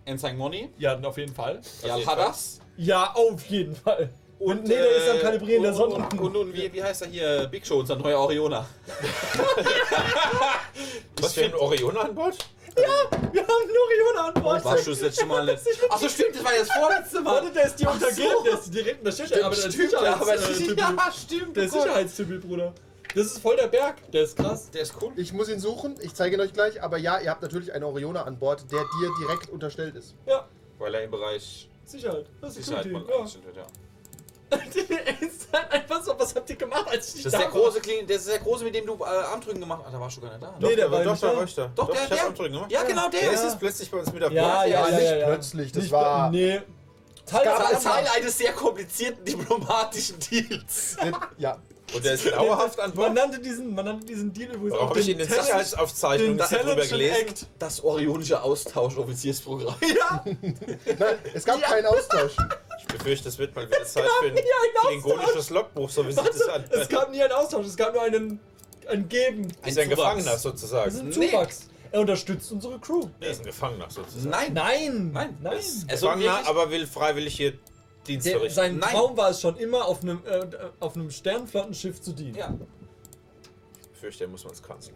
Speaker 4: Ensang Money,
Speaker 3: Ja, auf jeden Fall.
Speaker 4: ja, Hadas.
Speaker 3: Ja, auf jeden Fall. Und nee, der ist am Kalibrieren der
Speaker 4: und,
Speaker 3: Sonne.
Speaker 4: und, und, und wie, wie heißt er hier? Big Show, unser neuer Oriona.
Speaker 6: Was für ein Orion an Bord?
Speaker 3: Wir haben Noriona an Bord.
Speaker 4: Warst du das letzte Mal? Achso, stimmt, das war ja das vorletzte Mal.
Speaker 3: Warte, der ist dir
Speaker 4: Ach
Speaker 3: untergeben,
Speaker 4: so.
Speaker 3: der ist direkt in der Stelle. Aber der ist
Speaker 4: stimmt, ja,
Speaker 3: Sicherheitstyp.
Speaker 4: ja, stimmt.
Speaker 3: Der
Speaker 4: oh.
Speaker 3: Sicherheitstyp, Bruder. Das ist voll der Berg. Der ist krass.
Speaker 4: Der ist cool.
Speaker 2: Ich muss ihn suchen, ich zeige ihn euch gleich, aber ja, ihr habt natürlich einen Oriona an Bord, der dir direkt unterstellt ist.
Speaker 3: Ja,
Speaker 6: Weil er im Bereich
Speaker 3: Sicherheit. Das ist
Speaker 4: Sicherheit
Speaker 3: Security.
Speaker 4: mal
Speaker 3: Ja.
Speaker 4: wird, ja.
Speaker 3: Ist einfach so, was habt ihr gemacht, als ich nicht
Speaker 4: Das ist
Speaker 3: da
Speaker 4: der
Speaker 3: war?
Speaker 4: große, Kling- das ist der große, mit dem du äh, Armdrücken gemacht hast. Ah, da warst du gar nicht da.
Speaker 3: Nee, der war
Speaker 6: doch,
Speaker 3: nicht
Speaker 6: da
Speaker 3: da.
Speaker 6: war ich da.
Speaker 4: Doch, der,
Speaker 6: ich
Speaker 4: der.
Speaker 6: Armdrücken gemacht.
Speaker 4: Ja, genau, der.
Speaker 6: Der ist jetzt plötzlich bei uns mit dabei.
Speaker 3: Ja, ja, ja,
Speaker 2: nicht
Speaker 3: ja, ja.
Speaker 2: plötzlich, das
Speaker 3: Nicht
Speaker 2: war-
Speaker 3: Nee. Teil,
Speaker 2: gab
Speaker 3: Teil,
Speaker 4: Teil, Teil eines sehr komplizierten diplomatischen Deals.
Speaker 2: Ja,
Speaker 6: Und der ist dauerhaft an
Speaker 3: man
Speaker 6: Bord.
Speaker 3: nannte diesen, man nannte diesen Deal übrigens
Speaker 6: Warum
Speaker 3: auch
Speaker 6: habe ich in den
Speaker 3: Talent-
Speaker 6: Sicherheitsaufzeichnungen
Speaker 3: den
Speaker 6: darüber gelesen?
Speaker 3: Act.
Speaker 4: Das orionische Austausch-Offiziersprogramm.
Speaker 3: Ja,
Speaker 2: nein, es gab keinen Austausch.
Speaker 6: Ich befürchte, es wird mal wieder Zeit für ein klingonisches Logbuch, so wie sich das an.
Speaker 3: es gab nie einen Austausch, es gab nur einen, ein Geben.
Speaker 6: ist ein
Speaker 4: Zuwachs.
Speaker 6: Gefangener
Speaker 3: Das ist
Speaker 6: sozusagen.
Speaker 3: ein
Speaker 4: Nee.
Speaker 3: Zuwachs. Er unterstützt unsere Crew.
Speaker 6: Er ist ein Gefangener sozusagen.
Speaker 4: Nein,
Speaker 3: Nein,
Speaker 4: nein.
Speaker 3: nein.
Speaker 4: Es soll
Speaker 6: Gefangener, aber will freiwillig hier Dienst
Speaker 3: Der,
Speaker 6: verrichten.
Speaker 3: sein
Speaker 4: Nein.
Speaker 3: Traum war es schon immer, auf einem, äh, auf einem Sternflottenschiff zu dienen.
Speaker 4: ja.
Speaker 6: Ich fürchte, er muss man ins Kanzler.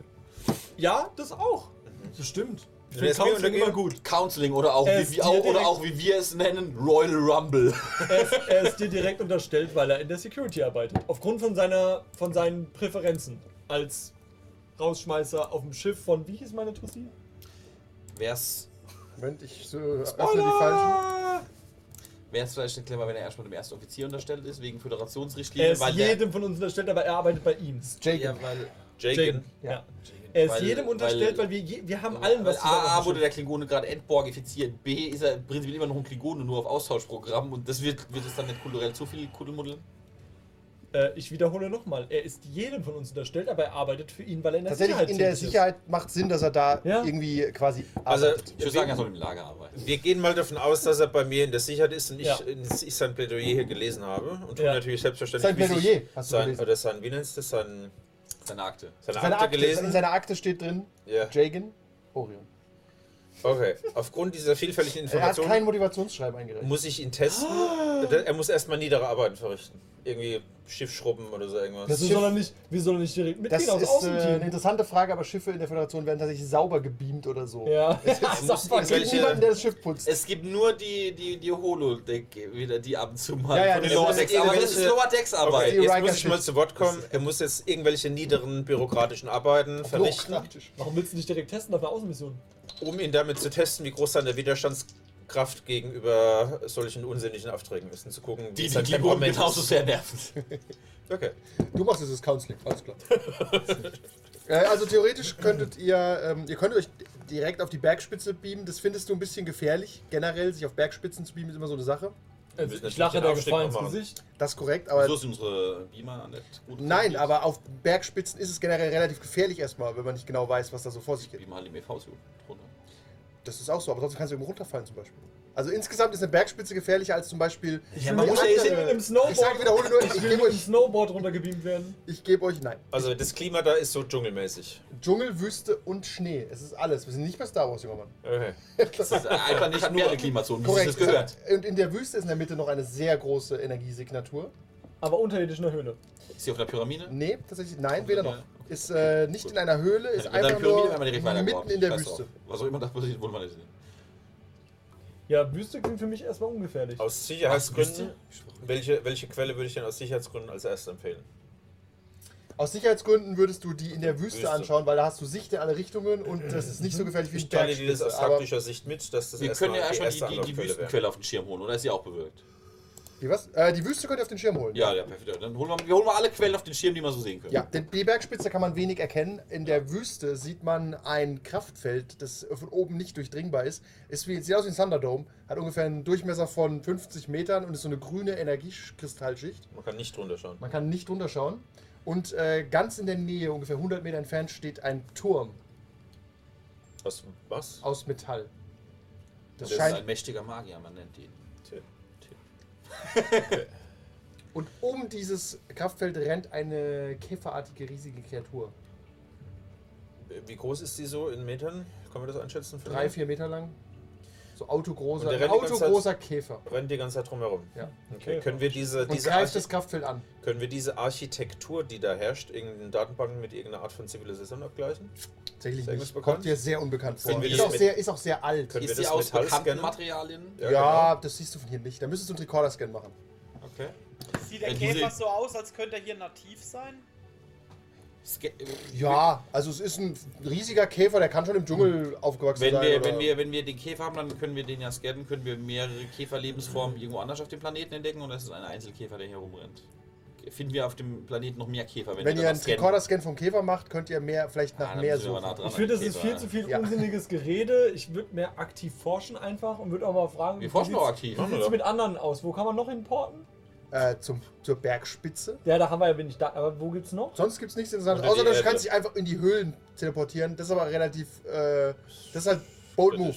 Speaker 3: Ja, das auch. Das stimmt. Ich
Speaker 6: Der
Speaker 3: finde Counseling immer gut.
Speaker 4: Counseling oder auch, wie, auch, oder auch wie wir es nennen, Royal Rumble.
Speaker 3: Er ist, er ist dir direkt unterstellt, weil er in der Security arbeitet. Aufgrund von, seiner, von seinen Präferenzen. Als Rausschmeißer auf dem Schiff von, wie hieß meine Tussi?
Speaker 4: Wär's,
Speaker 2: Moment, ich äh, öffne die falschen.
Speaker 4: Wär's vielleicht nicht clever, wenn er erstmal dem ersten Offizier unterstellt ist, wegen Föderationsrichtlinien,
Speaker 3: Er ist
Speaker 4: weil der-
Speaker 3: jedem von uns unterstellt, aber er arbeitet bei ihm.
Speaker 2: Jacob.
Speaker 4: Ja, weil,
Speaker 6: Jagan.
Speaker 3: Ja. Er ist
Speaker 4: Weil-
Speaker 3: jedem unterstellt, weil,
Speaker 4: weil-
Speaker 3: wir, wir haben allen was
Speaker 4: A, wurde der Klingone gerade entborgifiziert, B, ist er prinzipiell immer noch ein Klingone, nur auf Austauschprogramm und das wird, wird es dann nicht kulturell zu viel Kuddelmuddel?
Speaker 3: Äh, ich wiederhole nochmal, er ist jedem von uns unterstellt, aber er arbeitet für ihn, weil er in der
Speaker 2: Tatsächlich
Speaker 3: Sicherheit
Speaker 2: in der
Speaker 3: ist.
Speaker 2: Sicherheit macht Sinn, dass er da
Speaker 3: Ja.
Speaker 2: irgendwie quasi
Speaker 6: Also,
Speaker 2: arbeitet.
Speaker 4: Ich würde sagen, er soll im Lager arbeiten.
Speaker 6: Wir gehen mal davon aus, dass er bei mir in der Sicherheit ist und ich,
Speaker 3: Ja.
Speaker 6: ich sein Plädoyer hier gelesen habe. Und tun
Speaker 3: Ja.
Speaker 6: natürlich selbstverständlich.
Speaker 2: Sein Plädoyer hast du
Speaker 6: sein,
Speaker 2: gelesen.
Speaker 6: Oder sein, wie nennst du das? Sein,
Speaker 4: Seine Akte.
Speaker 6: seine,
Speaker 2: Seine
Speaker 6: Akte,
Speaker 2: Akte,
Speaker 6: gelesen.
Speaker 2: in seiner Akte steht drin,
Speaker 6: ja.
Speaker 2: Jagan Orion.
Speaker 6: Okay. Aufgrund dieser vielfältigen
Speaker 2: Er hat
Speaker 6: Informationen
Speaker 2: kein Motivationsschreiben eingereicht.
Speaker 6: muss ich ihn testen. Er muss erstmal niedere Arbeiten verrichten. Irgendwie Schiff schrubben oder so irgendwas.
Speaker 2: Das Schiff-
Speaker 3: soll er nicht, wie soll er nicht direkt
Speaker 2: Das
Speaker 3: mitgehen aus
Speaker 2: ist äh, eine interessante Frage, aber Schiffe in der Föderation werden tatsächlich sauber gebeamt oder so.
Speaker 3: ja,
Speaker 6: muss
Speaker 3: das
Speaker 2: Es gibt
Speaker 6: irgendwelche-
Speaker 2: niemanden, der das Schiff putzt.
Speaker 4: Es gibt nur die, die, die Holodeck, wieder die ab und zu mal
Speaker 2: Ja, ja, das
Speaker 4: Lower
Speaker 2: ist
Speaker 4: Decks. Aber das ist Lower Decks Arbeit.
Speaker 2: Die
Speaker 6: Jetzt muss ich mal zu Wort kommen. Er muss jetzt irgendwelche niederen bürokratischen Arbeiten verrichten.
Speaker 3: Warum willst du nicht direkt testen auf einer Außenmission?
Speaker 6: um ihn damit zu testen, wie groß seine Widerstandskraft gegenüber solchen unsinnigen Aufträgen ist. Und zu gucken, wie
Speaker 4: Die, die, die
Speaker 6: Temperament
Speaker 4: genauso
Speaker 6: ist.
Speaker 4: sehr nervend.
Speaker 6: Okay.
Speaker 2: Du machst dieses Counseling, alles klar. äh, also theoretisch könntet ihr, ähm, ihr könnt euch direkt auf die Bergspitze beamen. Das findest du ein bisschen gefährlich. Generell, sich auf Bergspitzen zu beamen, ist immer so eine Sache.
Speaker 3: Also, ich lache Gefahr
Speaker 6: noch
Speaker 3: ins. Gesicht.
Speaker 2: Das ist korrekt, aber
Speaker 4: So ist unsere Beamer nicht gut.
Speaker 2: nein, aber auf Bergspitzen ist es generell relativ gefährlich erstmal, wenn man nicht genau weiß, was da so vor sich geht.
Speaker 4: Beamer halt im EV-Suit drunter.
Speaker 2: Das ist auch so, aber sonst kannst du irgendwo runterfallen zum Beispiel. Also insgesamt ist eine Bergspitze gefährlicher als zum Beispiel.
Speaker 3: Ich
Speaker 4: man muss
Speaker 3: nicht
Speaker 4: ja
Speaker 3: mit
Speaker 4: jetzt-
Speaker 3: einem Snowboard,
Speaker 2: Ich sag, wiederhole nur, ich
Speaker 3: ich
Speaker 2: gebe
Speaker 3: mit
Speaker 2: euch,
Speaker 3: Snowboard runtergebeamt werden.
Speaker 2: ich gebe euch, nein.
Speaker 6: Also das Klima da ist so dschungelmäßig.
Speaker 2: Dschungel, Wüste und Schnee. Es ist alles. Wir sind nicht bei Star Wars, junger Mann.
Speaker 6: Okay.
Speaker 4: Das ist einfach nicht nur eine Klimazone,
Speaker 2: Korrekt.
Speaker 4: das gehört.
Speaker 2: Und in der Wüste ist in der Mitte noch eine sehr große Energiesignatur.
Speaker 3: Aber unterirdisch in der Höhle.
Speaker 4: Ist sie auf der Pyramide?
Speaker 2: Nee, tatsächlich, nein, weder noch. Ist äh, nicht in einer Höhle, ist
Speaker 4: Mit einer
Speaker 2: einfach nur mitten in der Wüste.
Speaker 4: Was auch immer da passiert, wollen wir nicht sehen.
Speaker 3: Ja, Wüste klingt für mich erstmal ungefährlich.
Speaker 6: Aus Sicherheitsgründen, welche, welche Quelle würde ich denn aus Sicherheitsgründen als erstes empfehlen?
Speaker 2: Aus Sicherheitsgründen würdest du die in der Wüste,
Speaker 6: Wüste.
Speaker 2: anschauen, weil da hast du Sicht in alle Richtungen und das ist nicht so gefährlich wie
Speaker 6: Ich
Speaker 2: ein
Speaker 6: teile dir das aus taktischer Sicht mit, dass das
Speaker 4: Wir
Speaker 6: erstmal
Speaker 4: können ja
Speaker 6: die
Speaker 4: erstmal die, die, die. Wüstenquelle auf den Schirm holen, oder ist sie auch bewirkt?
Speaker 2: Die, was? Äh, die Wüste könnt ihr auf den Schirm holen.
Speaker 4: Ja, ja, perfekt. Dann holen wir, wir holen mal alle Quellen auf den Schirm, die wir so sehen können.
Speaker 2: Ja, denn die Bergspitze kann man wenig erkennen. In der Wüste sieht man ein Kraftfeld, das von oben nicht durchdringbar ist. ist wie, sieht aus wie ein Thunderdome, hat ungefähr einen Durchmesser von 50 Metern und ist so eine grüne Energiekristallschicht.
Speaker 6: Man kann nicht drunter schauen.
Speaker 2: Man kann nicht runterschauen. Und äh, ganz in der Nähe, ungefähr 100 Meter entfernt, steht ein Turm
Speaker 6: Was? was?
Speaker 2: aus Metall. Das
Speaker 4: Das ist
Speaker 2: scheint.
Speaker 4: ein mächtiger Magier, man nennt ihn.
Speaker 2: Und um dieses Kraftfeld rennt eine käferartige riesige Kreatur.
Speaker 6: Wie groß ist die so in Metern? Können wir das einschätzen?
Speaker 2: Drei, vier Meter lang. So autogroßer,
Speaker 6: Und der
Speaker 2: ein autogroßer Käfer.
Speaker 6: Rennt die ganze Zeit drumherum.
Speaker 2: Ja.
Speaker 6: Okay. Können wir diese,
Speaker 2: Und
Speaker 6: diese,
Speaker 2: greift
Speaker 6: Archi
Speaker 2: das Kraftfeld an.
Speaker 6: können wir diese Architektur, die da herrscht, irgendeine Datenbank mit irgendeiner Art von Zivilisation abgleichen?
Speaker 2: Tatsächlich nicht. Kommt dir sehr unbekannt vor.
Speaker 6: Wir
Speaker 2: Ist auch,
Speaker 6: mit-
Speaker 2: sehr, ist auch sehr alt.
Speaker 6: Können wir
Speaker 4: Ist die
Speaker 6: das
Speaker 4: aus
Speaker 6: Metall
Speaker 4: bekannten
Speaker 6: scannen?
Speaker 4: Materialien?
Speaker 6: Ja,
Speaker 2: Ja,
Speaker 6: genau.
Speaker 2: das siehst du von hier nicht. Da müsstest du einen Recorder-Scan machen.
Speaker 4: Okay.
Speaker 5: Sieht der
Speaker 4: Äh,
Speaker 5: Käfer so aus, als könnte er hier nativ sein?
Speaker 4: Ske-
Speaker 2: Ja, also es ist ein riesiger Käfer, der kann schon im Dschungel aufgewachsen
Speaker 4: Wenn
Speaker 2: sein.
Speaker 4: wir,
Speaker 2: oder-
Speaker 4: wenn, wir, wenn wir den Käfer haben, dann können wir den ja scannen, können wir mehrere Käferlebensformen irgendwo anders auf dem Planeten entdecken oder ist es ein Einzelkäfer, der hier rumrennt? Finden wir auf dem Planeten noch mehr Käfer,
Speaker 2: wenn
Speaker 4: wir
Speaker 2: ihr einen Recorder-Scan vom Käfer macht, könnt ihr mehr, vielleicht nach
Speaker 4: Ah,
Speaker 2: mehr suchen.
Speaker 4: dran.
Speaker 3: Ich finde, das ist
Speaker 4: Käfer.
Speaker 3: viel zu viel
Speaker 2: Ja.
Speaker 3: unsinniges Gerede. Ich würde mehr aktiv forschen einfach und würde auch mal fragen,
Speaker 4: Wir forschen
Speaker 3: wie
Speaker 4: auch aktiv.
Speaker 3: Wie sieht es mit anderen aus? Wo kann man noch importen?
Speaker 2: Äh, zum, zur Bergspitze.
Speaker 3: Ja, da haben wir ja wenig da. Aber wo gibt's noch?
Speaker 2: Sonst gibt es nichts Interessantes. Außer, du kannst dich einfach in die Höhlen teleportieren. Das ist aber relativ. Äh, das ist halt Bold Move.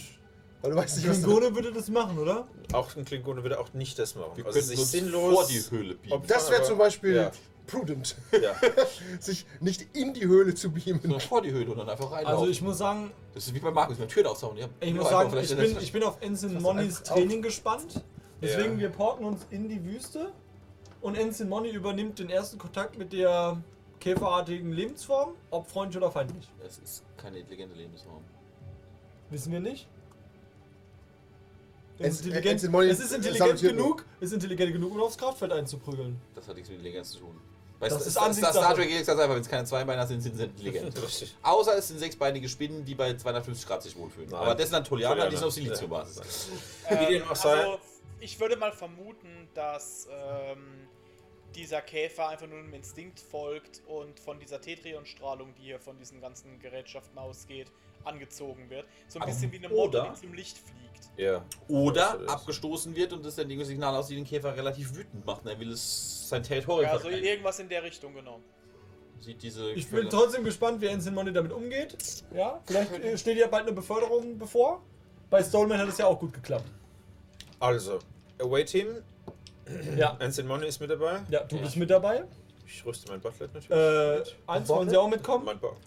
Speaker 2: Weil du weißt nicht, was.
Speaker 3: Klingone würde das machen, oder?
Speaker 6: Auch ein Klingone würde auch nicht das machen.
Speaker 4: Wir
Speaker 6: Also
Speaker 4: könnten
Speaker 6: sich
Speaker 4: uns
Speaker 6: sinnlos
Speaker 4: vor die Höhle beamen.
Speaker 6: Ob-
Speaker 2: Das wäre zum Beispiel
Speaker 6: Ja.
Speaker 2: prudent.
Speaker 6: Ja.
Speaker 2: sich nicht in die Höhle zu beamen.
Speaker 4: Sondern vor die Höhle und dann einfach reinlaufen.
Speaker 3: Also ich muss sagen,
Speaker 4: das ist wie bei Markus, mit Türen aufzauchen. Ja,
Speaker 3: ich muss sagen, ich
Speaker 4: in der-
Speaker 3: bin, ich bin auf Ensign
Speaker 2: Pass
Speaker 3: Monnys. Training gespannt. Deswegen, wir porten uns in die Wüste und Ensign Monny übernimmt den ersten Kontakt mit der käferartigen Lebensform, ob freundlich oder feindlich.
Speaker 4: Das ist keine intelligente Lebensform.
Speaker 3: Wissen wir nicht. Es ist
Speaker 2: Ensign Monny
Speaker 3: es ist intelligent genug, ist intelligent genug, um aufs Kraftfeld einzuprügeln.
Speaker 4: Das hat nichts mit Intelligenz zu tun. Bei
Speaker 3: Das
Speaker 4: Star-
Speaker 3: ist Ansichtssache.
Speaker 4: Star Trek Helix sagt einfach, wenn es keine Zweibeiner sind, sind sie intelligent.
Speaker 6: Richtig.
Speaker 4: Außer es sind sechsbeinige Spinnen, die bei 250 Grad sich wohlfühlen.
Speaker 6: Nein.
Speaker 4: Aber das sind dann Tolianer, die sind auf Siliziumbasis.
Speaker 6: Wie dem auch sei.
Speaker 5: also, ich würde mal vermuten, dass ähm, dieser Käfer einfach nur einem Instinkt folgt und von dieser Tetrionstrahlung, die hier von diesen ganzen Gerätschaften ausgeht, angezogen wird. So ein
Speaker 4: Aber-
Speaker 5: bisschen wie eine Motte,
Speaker 4: oder-
Speaker 5: die zum Licht fliegt.
Speaker 6: Ja.
Speaker 4: Oder
Speaker 6: ist
Speaker 4: abgestoßen wird und das dann irgendein Signal aus, die den Käfer relativ wütend macht. und Er will es sein Territorium
Speaker 5: Ja, so
Speaker 4: verteidigen.
Speaker 5: irgendwas in der Richtung, genau.
Speaker 4: Sieht diese
Speaker 3: Ich bin trotzdem gespannt, wie Ensign Money damit umgeht. Ja, vielleicht äh, steht ja bald eine Beförderung bevor. Bei Stallman hat es ja auch gut geklappt.
Speaker 6: Also, Away-Team,
Speaker 3: Ja,
Speaker 6: Ensign Money ist mit dabei.
Speaker 3: ja du bist mit dabei.
Speaker 6: Ich rüste mein Butlet natürlich.
Speaker 3: Äh, eins wollen sie auch mitkommen.
Speaker 6: Mein Bauch.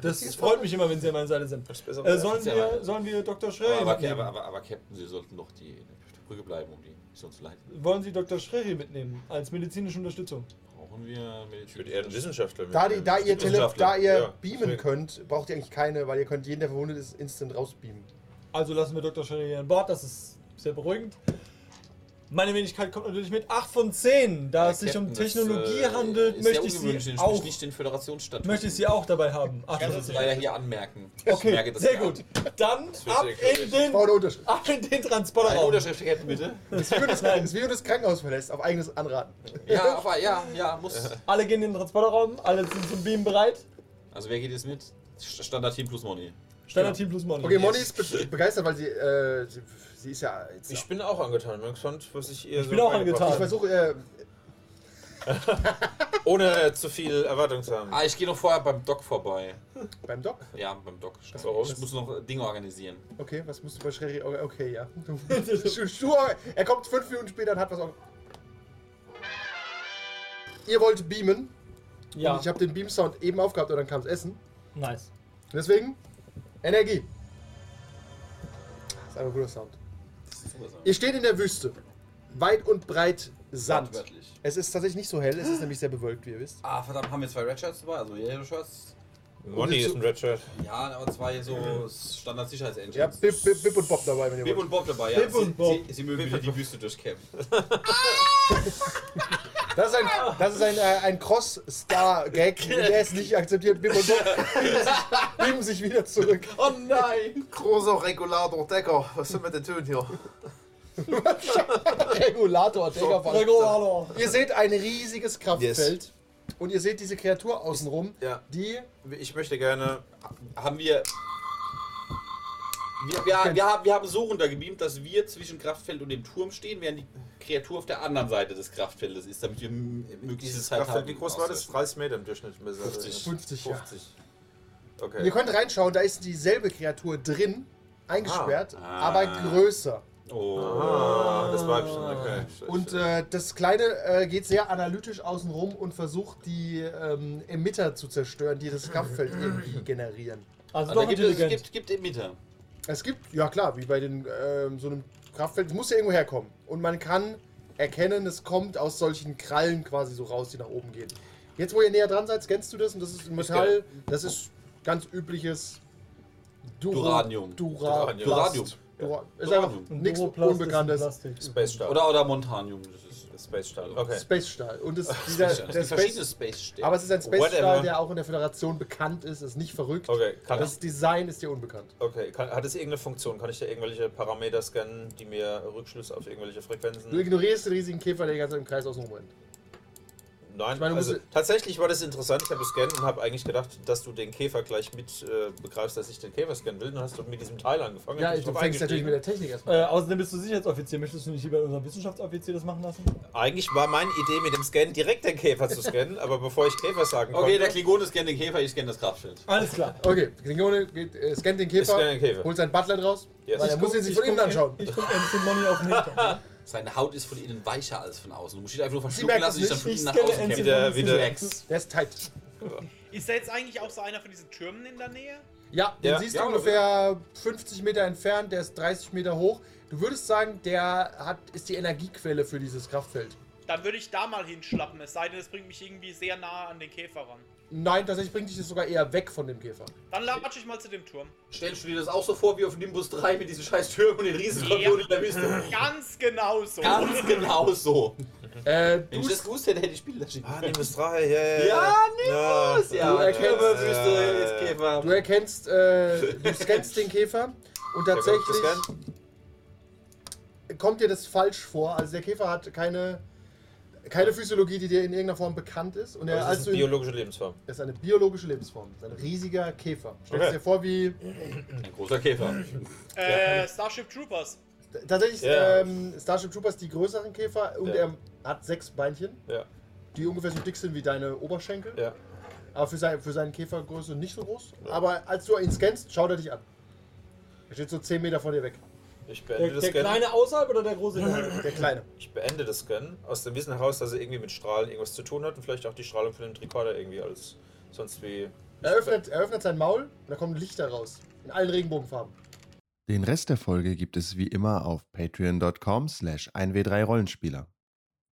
Speaker 3: Das freut mich immer, wenn sie an meiner Seite sind. Äh, sollen, wir, sollen wir Dr.
Speaker 4: aber,
Speaker 3: Schrery
Speaker 4: aber,
Speaker 3: mitnehmen?
Speaker 4: aber, aber, aber Captain, Sie sollten doch die, auf der Brücke bleiben, um die Mission zu leiten.
Speaker 3: Wollen Sie Dr. Schrery mitnehmen als medizinische Unterstützung?
Speaker 4: Brauchen wir
Speaker 6: ich würde eher einen Wissenschaftler
Speaker 2: Da, die,
Speaker 6: mitnehmen.
Speaker 2: da, ihr, Tele da ihr
Speaker 6: Ja,
Speaker 2: beamen könnt, braucht ihr eigentlich keine, weil ihr könnt jeden, der verwundet ist, instant rausbeamen.
Speaker 3: Also lassen wir Dr. Schrery an Bord, das ist sehr beruhigend. Meine Wenigkeit kommt natürlich mit 8 von 10. Da es sich um Technologie handelt, möchte ich sie auch,
Speaker 4: nicht den Föderationsstadt.
Speaker 3: möchte ich sie auch dabei haben.
Speaker 5: Das
Speaker 4: Das
Speaker 3: 10.
Speaker 4: leider hier anmerken. Ich
Speaker 3: Okay,
Speaker 4: merke das
Speaker 3: sehr gut.
Speaker 4: nicht.
Speaker 3: Dann ab in.
Speaker 2: Ich
Speaker 3: den,
Speaker 2: eine
Speaker 3: ab in den
Speaker 4: Eine
Speaker 3: Transporterraum.
Speaker 4: Unterschrift, Captain, bitte.
Speaker 2: Das ist wie wenn du das, das, das Krankenhaus verlässt, auf eigenes Anraten.
Speaker 4: Ja, aber ja, ja, muss.
Speaker 3: Alle gehen in den Transporterraum, alle sind zum Beamen bereit.
Speaker 4: Also wer geht jetzt mit? Standard Team plus Money.
Speaker 3: Standard Team plus Money.
Speaker 2: Okay, Moni ist be begeistert, weil sie, äh, sie, sie ist ja jetzt.
Speaker 6: Ich bin auch angetan. Bin gespannt, was ich ihr
Speaker 3: Ich bin auch
Speaker 6: beigebracht
Speaker 2: ich
Speaker 3: angetan.
Speaker 2: versuche, äh.
Speaker 6: Ohne äh, zu viel Erwartung zu haben.
Speaker 4: Ah, ich gehe noch vorher beim Doc vorbei.
Speaker 2: beim Doc.
Speaker 4: Ja, beim Doc.
Speaker 6: Warum?
Speaker 4: Ich muss noch Dinge organisieren.
Speaker 2: Okay, was musst du bei Schrery? Okay, okay, ja. Er kommt fünf Minuten später und hat was. auch- Ihr wollt beamen.
Speaker 3: Ja,
Speaker 2: Und ich habe den Beam-Sound eben aufgehabt und dann kam das Essen.
Speaker 3: nice.
Speaker 2: Deswegen Energie. Das ist einfach ein guter Sound. Ihr steht in der Wüste. Weit und breit Sand.
Speaker 4: Wortwörtlich.
Speaker 2: Es ist tatsächlich nicht so hell, es ist nämlich sehr bewölkt, wie ihr wisst.
Speaker 4: Ah, verdammt, haben wir zwei Red Shirts dabei, also Yellow Shirts.
Speaker 6: Money ist ein Red Shirt.
Speaker 4: Ja, aber zwei so Standard-Sicherheitsengines.
Speaker 2: Habt Bip, Bip, Bip und Bob dabei, wenn ihr
Speaker 4: Bip
Speaker 2: wollt.
Speaker 4: und Bob dabei, ja.
Speaker 3: Bip und
Speaker 4: sie,
Speaker 3: Bob.
Speaker 4: Sie, sie mögen wieder die Wüste durchkämpfen.
Speaker 2: Das ist ein, das ist ein, äh, ein Cross-Star-Gag, der ist nicht akzeptiert. Bip und Bob beamen sich, wieder zurück.
Speaker 4: Oh nein!
Speaker 6: Großer Regulator Decker. Was soll man denn tun hier?
Speaker 2: Regulator, von-
Speaker 3: Regulator.
Speaker 2: Ihr seht ein riesiges Kraftfeld. Und ihr seht diese Kreatur außenrum,
Speaker 6: Ja.
Speaker 2: die.
Speaker 6: Ich möchte gerne.
Speaker 4: Haben wir. Wir, wir, wir, haben, wir haben so runtergebeamt, dass wir zwischen Kraftfeld und dem Turm stehen, während die Kreatur auf der anderen Seite des Kraftfeldes ist, damit wir möglichst
Speaker 6: Dieses
Speaker 4: Zeit
Speaker 6: Kraftfeld,
Speaker 4: haben.
Speaker 6: wie groß war das? 30 Meter im Durchschnitt.
Speaker 4: 50.
Speaker 2: 50, ja.
Speaker 6: 50.
Speaker 2: Ihr
Speaker 6: Okay.
Speaker 2: könnt reinschauen, da ist dieselbe Kreatur drin, eingesperrt,
Speaker 4: Ah.
Speaker 2: aber größer.
Speaker 4: Oh.
Speaker 6: Ah, das Weibchen, okay.
Speaker 2: Und äh, das Kleine äh, geht sehr analytisch außenrum und versucht, die ähm, Emitter zu zerstören, die das Kraftfeld irgendwie generieren.
Speaker 3: Also
Speaker 4: Also
Speaker 3: doch
Speaker 4: gibt es gibt, gibt Emitter.
Speaker 2: Es gibt, ja klar, wie bei den, ähm, so einem Kraftfeld, es muss ja irgendwo herkommen. Und man kann erkennen, es kommt aus solchen Krallen quasi so raus, die nach oben gehen. Jetzt, wo ihr näher dran seid, scannst du das und das ist ein Metall, das ist ganz übliches Duro-
Speaker 4: Duranium.
Speaker 2: Dura
Speaker 6: Duranium.
Speaker 4: Duranium.
Speaker 2: Dura ist
Speaker 4: Duranium.
Speaker 2: einfach nichts Unbekanntes.
Speaker 6: Space Stahl.
Speaker 4: Oder, oder Montanium. Das ist
Speaker 6: Space Stahl. Okay.
Speaker 2: Space Stahl. Und es, dieser,
Speaker 4: es
Speaker 2: der Space,
Speaker 4: Space
Speaker 2: aber es ist ein Space
Speaker 6: Whatever.
Speaker 2: Stahl, der auch in der Föderation bekannt ist, ist nicht verrückt.
Speaker 6: Okay, kann
Speaker 2: Das Design ist dir unbekannt.
Speaker 6: Okay, kann, hat es irgendeine Funktion? Kann ich da irgendwelche Parameter scannen, die mir Rückschlüsse auf irgendwelche Frequenzen?
Speaker 2: Du ignorierst den riesigen Käfer, der die ganze Zeit im Kreis außen rumrennt.
Speaker 6: Nein,
Speaker 2: Ich meine,
Speaker 6: also tatsächlich war das interessant. Ich habe gescannt und habe eigentlich gedacht, dass du den Käfer gleich mit äh, begreifst, dass ich den Käfer scannen will. Dann hast du mit diesem Teil angefangen.
Speaker 2: Ja, ich, fängst natürlich mit der Technik erstmal.
Speaker 3: Äh, außerdem bist du Sicherheitsoffizier. Möchtest du nicht lieber unseren Wissenschaftsoffizier das machen lassen?
Speaker 6: Eigentlich war meine Idee mit dem Scan direkt den Käfer zu scannen, aber bevor ich Käfer sagen
Speaker 4: Okay, der
Speaker 6: konnte,
Speaker 4: Klingone scannt den Käfer, ich scanne das Kraftfeld.
Speaker 3: Alles klar.
Speaker 2: Okay, Klingone geht, äh, scannt den Käfer,
Speaker 6: scanne den Käfer.
Speaker 2: holt sein Butler raus,
Speaker 6: Yes.
Speaker 2: weil er
Speaker 6: Ich
Speaker 2: muss ihn sich von innen anschauen.
Speaker 3: Ich guck Ensign Money auf den Hintern.
Speaker 4: Seine Haut ist von innen weicher als von außen. Du musst ihn einfach nur verschlucken lassen,
Speaker 2: es
Speaker 4: dich dann von innen nach außen kämpfen.
Speaker 6: Wieder- wieder-.
Speaker 2: Der ist tight.
Speaker 5: Ist da jetzt eigentlich auch so einer von diesen Türmen in der Nähe?
Speaker 2: Ja, den
Speaker 6: Ja.
Speaker 2: siehst
Speaker 4: Ja,
Speaker 2: du ungefähr 50 Meter entfernt, der ist 30 Meter hoch. Du würdest sagen, der hat, ist die Energiequelle für dieses Kraftfeld.
Speaker 5: Dann würde ich da mal hinschlappen, es sei denn, es bringt mich irgendwie sehr nah an den Käfer ran.
Speaker 2: Nein, tatsächlich bringt dich das sogar eher weg von dem Käfer.
Speaker 5: Dann latsche ich mal zu dem Turm.
Speaker 4: Stellst du dir das auch so vor wie auf Nimbus 3 mit diesen scheiß Türmen und den Riesenskorpionen
Speaker 5: Ja.
Speaker 4: in der Wüste?
Speaker 5: Ganz genau so.
Speaker 4: Ganz genau so.
Speaker 2: Äh,
Speaker 4: Wenn ich
Speaker 2: du,
Speaker 4: das gewusst hätte, hätte ich Spiel schicken
Speaker 6: Ah, Nimbus 3, ja, ja.
Speaker 4: Ja, Nimbus! Ja,
Speaker 2: Du erkennst-
Speaker 4: Wüste,
Speaker 6: ja,
Speaker 4: Käfer.
Speaker 2: du erkennst, äh, du scannst den Käfer und tatsächlich kommt dir das falsch vor. Also der Käfer hat keine. Keine Physiologie, die dir in irgendeiner Form bekannt ist. Und er,
Speaker 6: Das
Speaker 2: als
Speaker 6: ist eine biologische Lebensform.
Speaker 2: das ist eine biologische Lebensform. Das ist ein riesiger Käfer. Stell
Speaker 6: Okay.
Speaker 2: dir vor, wie.
Speaker 6: Ein großer Käfer.
Speaker 5: Äh, Starship Troopers.
Speaker 2: Tatsächlich
Speaker 6: Ja.
Speaker 2: ähm, Starship Troopers die größeren Käfer und
Speaker 6: Ja.
Speaker 2: er hat sechs Beinchen,
Speaker 6: Ja,
Speaker 2: die ungefähr so dick sind wie deine Oberschenkel. Aber für, sein, für seine Käfergröße nicht so groß. Aber als du ihn scannst, schaut er dich an. Er steht so 10 Meter vor dir weg.
Speaker 6: Ich beende
Speaker 3: Der,
Speaker 6: das
Speaker 3: der kleine außerhalb oder der große? Innerhalb?
Speaker 2: Der Kleine.
Speaker 6: Ich beende das Scannen aus dem Wissen heraus, dass er irgendwie mit Strahlen irgendwas zu tun hat und vielleicht auch die Strahlung von dem Tricorder irgendwie als sonst wie.
Speaker 2: Er öffnet, er öffnet sein Maul und da kommen Lichter raus. In allen Regenbogenfarben.
Speaker 8: Den Rest der Folge gibt es wie immer auf patreon.com slash 1w3rollenspieler.